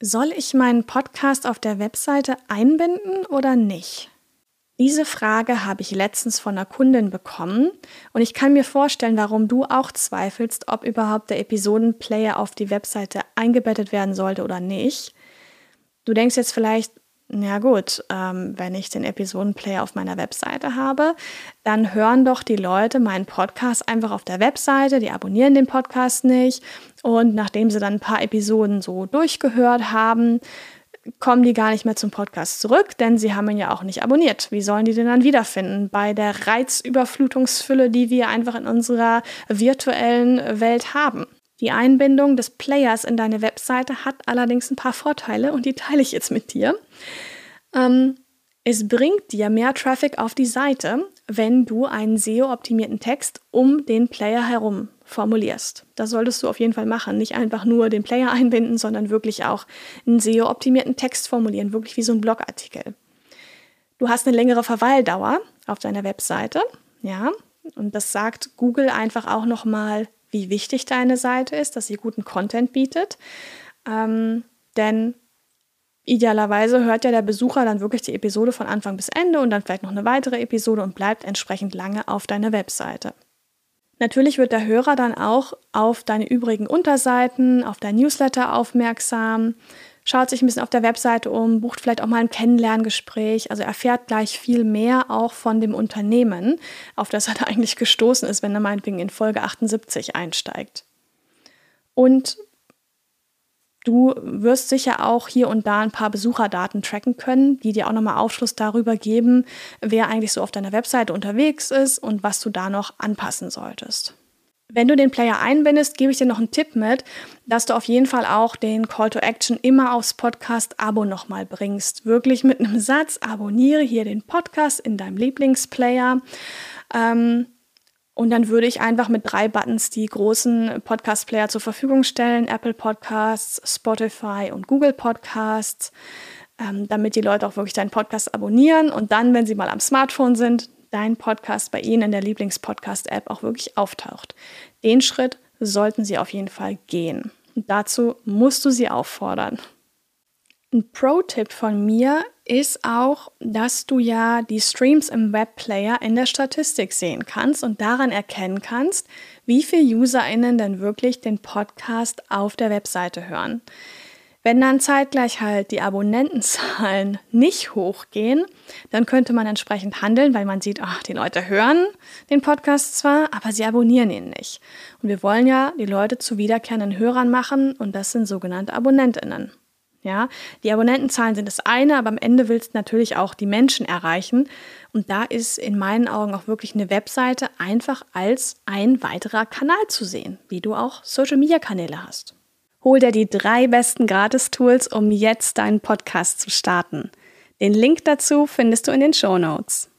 Soll ich meinen Podcast auf der Webseite einbinden oder nicht? Diese Frage habe ich letztens von einer Kundin bekommen und ich kann mir vorstellen, warum du auch zweifelst, ob überhaupt der Episodenplayer auf die Webseite eingebettet werden sollte oder nicht. Du denkst jetzt vielleicht, ja gut, ähm, wenn ich den Episodenplayer auf meiner Webseite habe, dann hören doch die Leute meinen Podcast einfach auf der Webseite, die abonnieren den Podcast nicht und nachdem sie dann ein paar Episoden so durchgehört haben, kommen die gar nicht mehr zum Podcast zurück, denn sie haben ihn ja auch nicht abonniert. Wie sollen die den dann wiederfinden bei der Reizüberflutungsfülle, die wir einfach in unserer virtuellen Welt haben? Die Einbindung des Players in deine Webseite hat allerdings ein paar Vorteile und die teile ich jetzt mit dir. Ähm, es bringt dir mehr Traffic auf die Seite, wenn du einen SEO-optimierten Text um den Player herum formulierst. Das solltest du auf jeden Fall machen. Nicht einfach nur den Player einbinden, sondern wirklich auch einen SEO-optimierten Text formulieren, wirklich wie so ein Blogartikel. Du hast eine längere Verweildauer auf deiner Webseite, ja, und das sagt Google einfach auch nochmal wie wichtig deine Seite ist, dass sie guten Content bietet. Ähm, denn idealerweise hört ja der Besucher dann wirklich die Episode von Anfang bis Ende und dann vielleicht noch eine weitere Episode und bleibt entsprechend lange auf deiner Webseite. Natürlich wird der Hörer dann auch auf deine übrigen Unterseiten, auf dein Newsletter aufmerksam schaut sich ein bisschen auf der Webseite um, bucht vielleicht auch mal ein Kennenlerngespräch, also erfährt gleich viel mehr auch von dem Unternehmen, auf das er da eigentlich gestoßen ist, wenn er meinetwegen in Folge 78 einsteigt. Und Du wirst sicher auch hier und da ein paar Besucherdaten tracken können, die dir auch nochmal Aufschluss darüber geben, wer eigentlich so auf deiner Webseite unterwegs ist und was du da noch anpassen solltest. Wenn du den Player einbindest, gebe ich dir noch einen Tipp mit, dass du auf jeden Fall auch den Call to Action immer aufs Podcast-Abo nochmal bringst. Wirklich mit einem Satz, abonniere hier den Podcast in deinem Lieblingsplayer. Ähm, und dann würde ich einfach mit drei Buttons die großen Podcast-Player zur Verfügung stellen. Apple Podcasts, Spotify und Google Podcasts, ähm, damit die Leute auch wirklich deinen Podcast abonnieren. Und dann, wenn sie mal am Smartphone sind, dein Podcast bei Ihnen in der Lieblings-Podcast-App auch wirklich auftaucht. Den Schritt sollten Sie auf jeden Fall gehen. Und dazu musst du sie auffordern. Ein Pro-Tipp von mir ist auch, dass du ja die Streams im Webplayer in der Statistik sehen kannst und daran erkennen kannst, wie viele UserInnen denn wirklich den Podcast auf der Webseite hören. Wenn dann zeitgleich halt die Abonnentenzahlen nicht hochgehen, dann könnte man entsprechend handeln, weil man sieht, ach, die Leute hören den Podcast zwar, aber sie abonnieren ihn nicht. Und wir wollen ja die Leute zu wiederkehrenden Hörern machen und das sind sogenannte AbonnentInnen. Ja, die Abonnentenzahlen sind das eine, aber am Ende willst du natürlich auch die Menschen erreichen. Und da ist in meinen Augen auch wirklich eine Webseite einfach als ein weiterer Kanal zu sehen, wie du auch Social Media Kanäle hast. Hol dir die drei besten Gratis-Tools, um jetzt deinen Podcast zu starten. Den Link dazu findest du in den Show Notes.